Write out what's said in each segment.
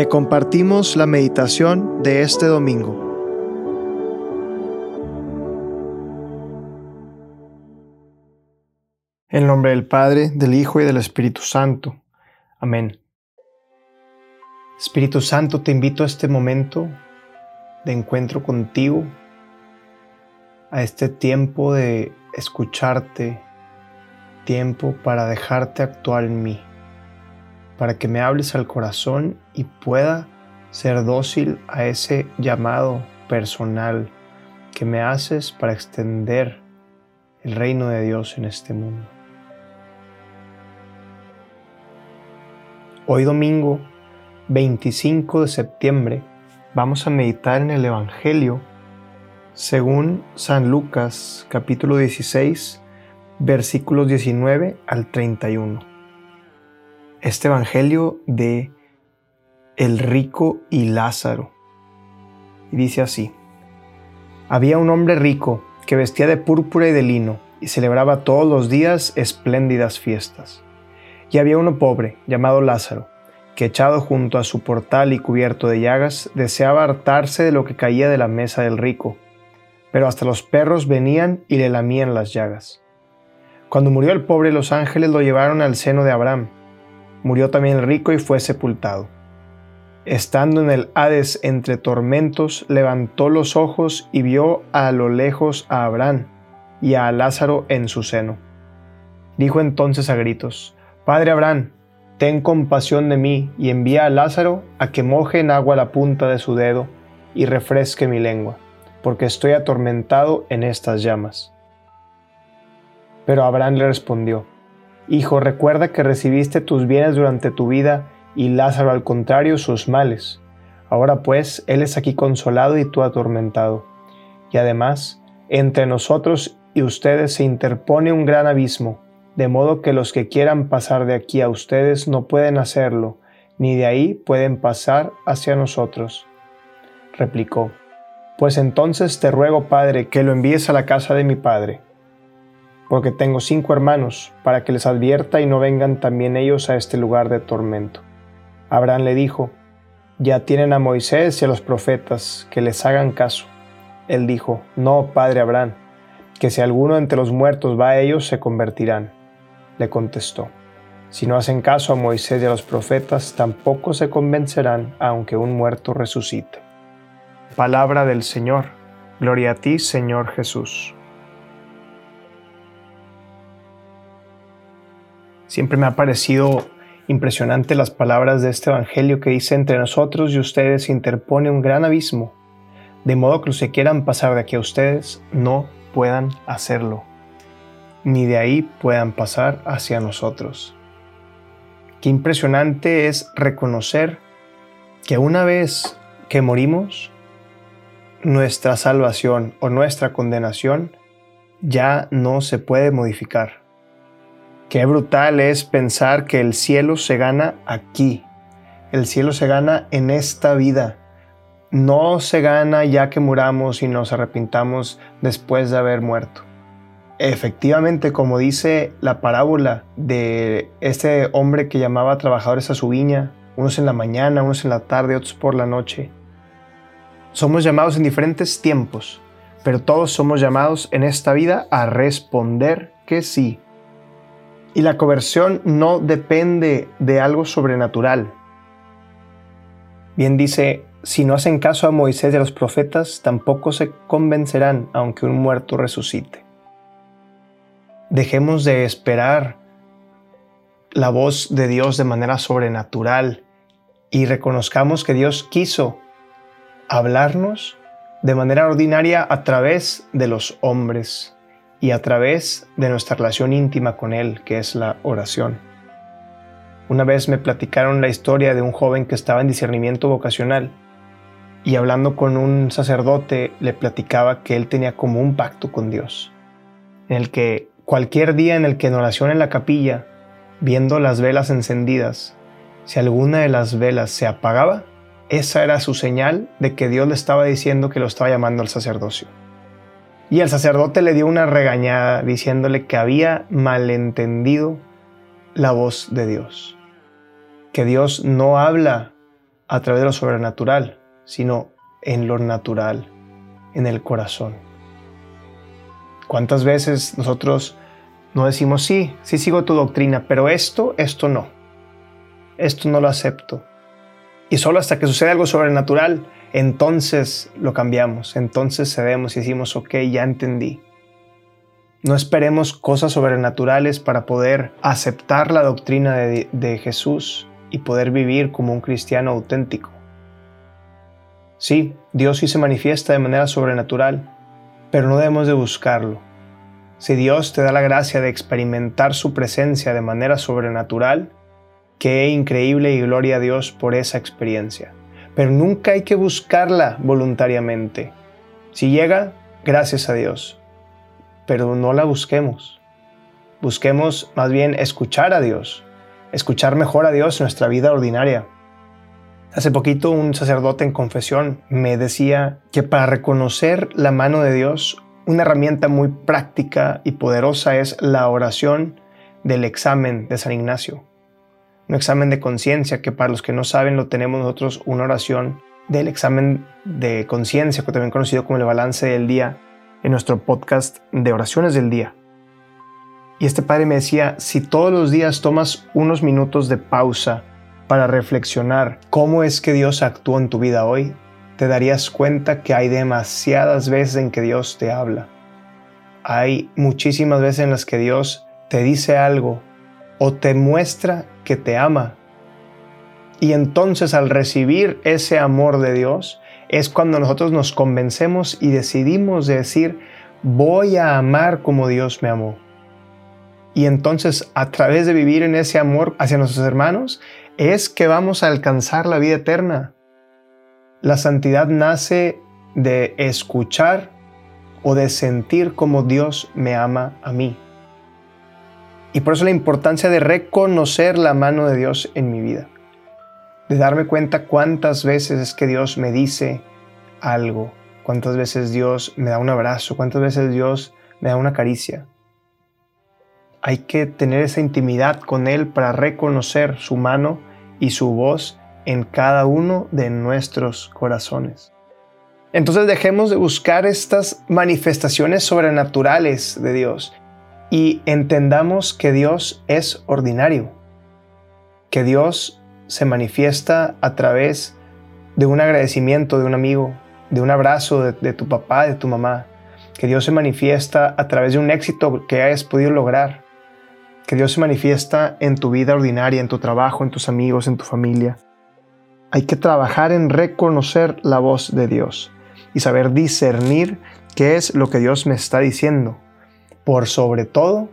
Te compartimos la meditación de este domingo. En nombre del Padre, del Hijo y del Espíritu Santo. Amén. Espíritu Santo, te invito a este momento de encuentro contigo, a este tiempo de escucharte, tiempo para dejarte actuar en mí para que me hables al corazón y pueda ser dócil a ese llamado personal que me haces para extender el reino de Dios en este mundo. Hoy domingo 25 de septiembre vamos a meditar en el Evangelio según San Lucas capítulo 16 versículos 19 al 31 este Evangelio de el rico y Lázaro. Y dice así, había un hombre rico que vestía de púrpura y de lino y celebraba todos los días espléndidas fiestas. Y había uno pobre, llamado Lázaro, que echado junto a su portal y cubierto de llagas, deseaba hartarse de lo que caía de la mesa del rico, pero hasta los perros venían y le lamían las llagas. Cuando murió el pobre, los ángeles lo llevaron al seno de Abraham, Murió también el rico y fue sepultado. Estando en el Hades entre tormentos, levantó los ojos y vio a lo lejos a Abraham y a Lázaro en su seno. Dijo entonces a gritos, Padre Abraham, ten compasión de mí y envía a Lázaro a que moje en agua la punta de su dedo y refresque mi lengua, porque estoy atormentado en estas llamas. Pero Abraham le respondió, Hijo, recuerda que recibiste tus bienes durante tu vida y Lázaro al contrario sus males. Ahora pues, Él es aquí consolado y tú atormentado. Y además, entre nosotros y ustedes se interpone un gran abismo, de modo que los que quieran pasar de aquí a ustedes no pueden hacerlo, ni de ahí pueden pasar hacia nosotros. Replicó, Pues entonces te ruego, Padre, que lo envíes a la casa de mi Padre porque tengo cinco hermanos, para que les advierta y no vengan también ellos a este lugar de tormento. Abraham le dijo, Ya tienen a Moisés y a los profetas, que les hagan caso. Él dijo, No, padre Abraham, que si alguno entre los muertos va a ellos, se convertirán. Le contestó, Si no hacen caso a Moisés y a los profetas, tampoco se convencerán, aunque un muerto resucite. Palabra del Señor. Gloria a ti, Señor Jesús. Siempre me ha parecido impresionante las palabras de este Evangelio que dice, entre nosotros y ustedes se interpone un gran abismo, de modo que los que quieran pasar de aquí a ustedes no puedan hacerlo, ni de ahí puedan pasar hacia nosotros. Qué impresionante es reconocer que una vez que morimos, nuestra salvación o nuestra condenación ya no se puede modificar. Qué brutal es pensar que el cielo se gana aquí. El cielo se gana en esta vida. No se gana ya que muramos y nos arrepintamos después de haber muerto. Efectivamente, como dice la parábola de este hombre que llamaba trabajadores a su viña, unos en la mañana, unos en la tarde, otros por la noche. Somos llamados en diferentes tiempos, pero todos somos llamados en esta vida a responder que sí. Y la conversión no depende de algo sobrenatural. Bien dice, si no hacen caso a Moisés y a los profetas, tampoco se convencerán aunque un muerto resucite. Dejemos de esperar la voz de Dios de manera sobrenatural y reconozcamos que Dios quiso hablarnos de manera ordinaria a través de los hombres y a través de nuestra relación íntima con Él, que es la oración. Una vez me platicaron la historia de un joven que estaba en discernimiento vocacional y hablando con un sacerdote le platicaba que él tenía como un pacto con Dios, en el que cualquier día en el que en oración en la capilla, viendo las velas encendidas, si alguna de las velas se apagaba, esa era su señal de que Dios le estaba diciendo que lo estaba llamando al sacerdocio. Y el sacerdote le dio una regañada diciéndole que había malentendido la voz de Dios, que Dios no habla a través de lo sobrenatural, sino en lo natural, en el corazón. ¿Cuántas veces nosotros no decimos, sí, sí sigo tu doctrina, pero esto, esto no? Esto no lo acepto. Y solo hasta que sucede algo sobrenatural, entonces lo cambiamos, entonces cedemos y decimos, ok, ya entendí. No esperemos cosas sobrenaturales para poder aceptar la doctrina de, de, Jesús y poder vivir como un cristiano auténtico. Sí, Dios sí se manifiesta de manera sobrenatural, pero no debemos de buscarlo. Si Dios te da la gracia de experimentar su presencia de manera sobrenatural, qué increíble y gloria a Dios por esa experiencia. Pero nunca hay que buscarla voluntariamente. Si llega, gracias a Dios. Pero no la busquemos. Busquemos más bien escuchar a Dios, escuchar mejor a Dios en nuestra vida ordinaria. Hace poquito un sacerdote en confesión me decía que para reconocer la mano de Dios, una herramienta muy práctica y poderosa es la oración del examen de San Ignacio un examen de conciencia, que para los que no saben lo tenemos nosotros una oración del examen de conciencia, también conocido como el balance del día, en nuestro podcast de oraciones del día. Y este padre me decía, si todos los días tomas unos minutos de pausa para reflexionar cómo es que Dios actuó en tu vida hoy, te darías cuenta que hay demasiadas veces en que Dios te habla. Hay muchísimas veces en las que Dios te dice algo o te muestra que te ama. Y entonces al recibir ese amor de Dios es cuando nosotros nos convencemos y decidimos decir, voy a amar como Dios me amó. Y entonces a través de vivir en ese amor hacia nuestros hermanos es que vamos a alcanzar la vida eterna. La santidad nace de escuchar o de sentir como Dios me ama a mí. Y por eso la importancia de reconocer la mano de Dios en mi vida. De darme cuenta cuántas veces es que Dios me dice algo, cuántas veces Dios me da un abrazo, cuántas veces Dios me da una caricia. Hay que tener esa intimidad con Él para reconocer su mano y su voz en cada uno de nuestros corazones. Entonces dejemos de buscar estas manifestaciones sobrenaturales de Dios y entendamos que Dios es ordinario, que Dios se manifiesta a través de un agradecimiento de un amigo, de un abrazo de, tu papá, de tu mamá, que Dios se manifiesta a través de un éxito que hayas podido lograr, que Dios se manifiesta en tu vida ordinaria, en tu trabajo, en tus amigos, en tu familia. Hay que trabajar en reconocer la voz de Dios y saber discernir qué es lo que Dios me está diciendo por sobre todo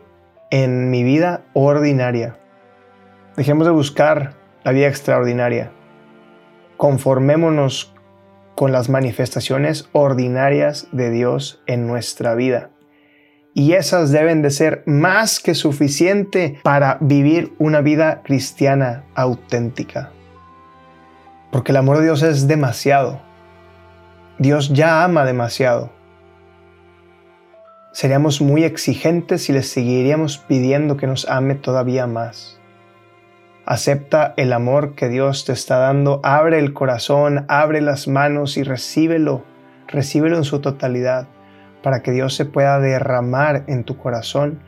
en mi vida ordinaria. Dejemos de buscar la vida extraordinaria. Conformémonos con las manifestaciones ordinarias de Dios en nuestra vida. Y esas deben de ser más que suficiente para vivir una vida cristiana auténtica. Porque el amor de Dios es demasiado. Dios ya ama demasiado seríamos muy exigentes y le seguiríamos pidiendo que nos ame todavía más. Acepta el amor que Dios te está dando, abre el corazón, abre las manos y recíbelo, recíbelo en su totalidad, para que Dios se pueda derramar en tu corazón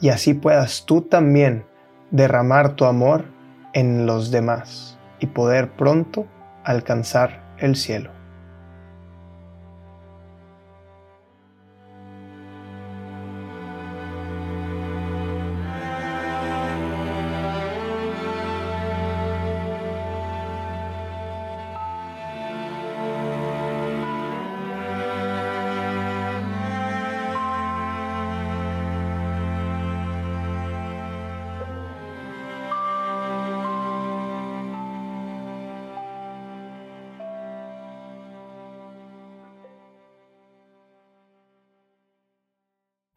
y así puedas tú también derramar tu amor en los demás y poder pronto alcanzar el cielo.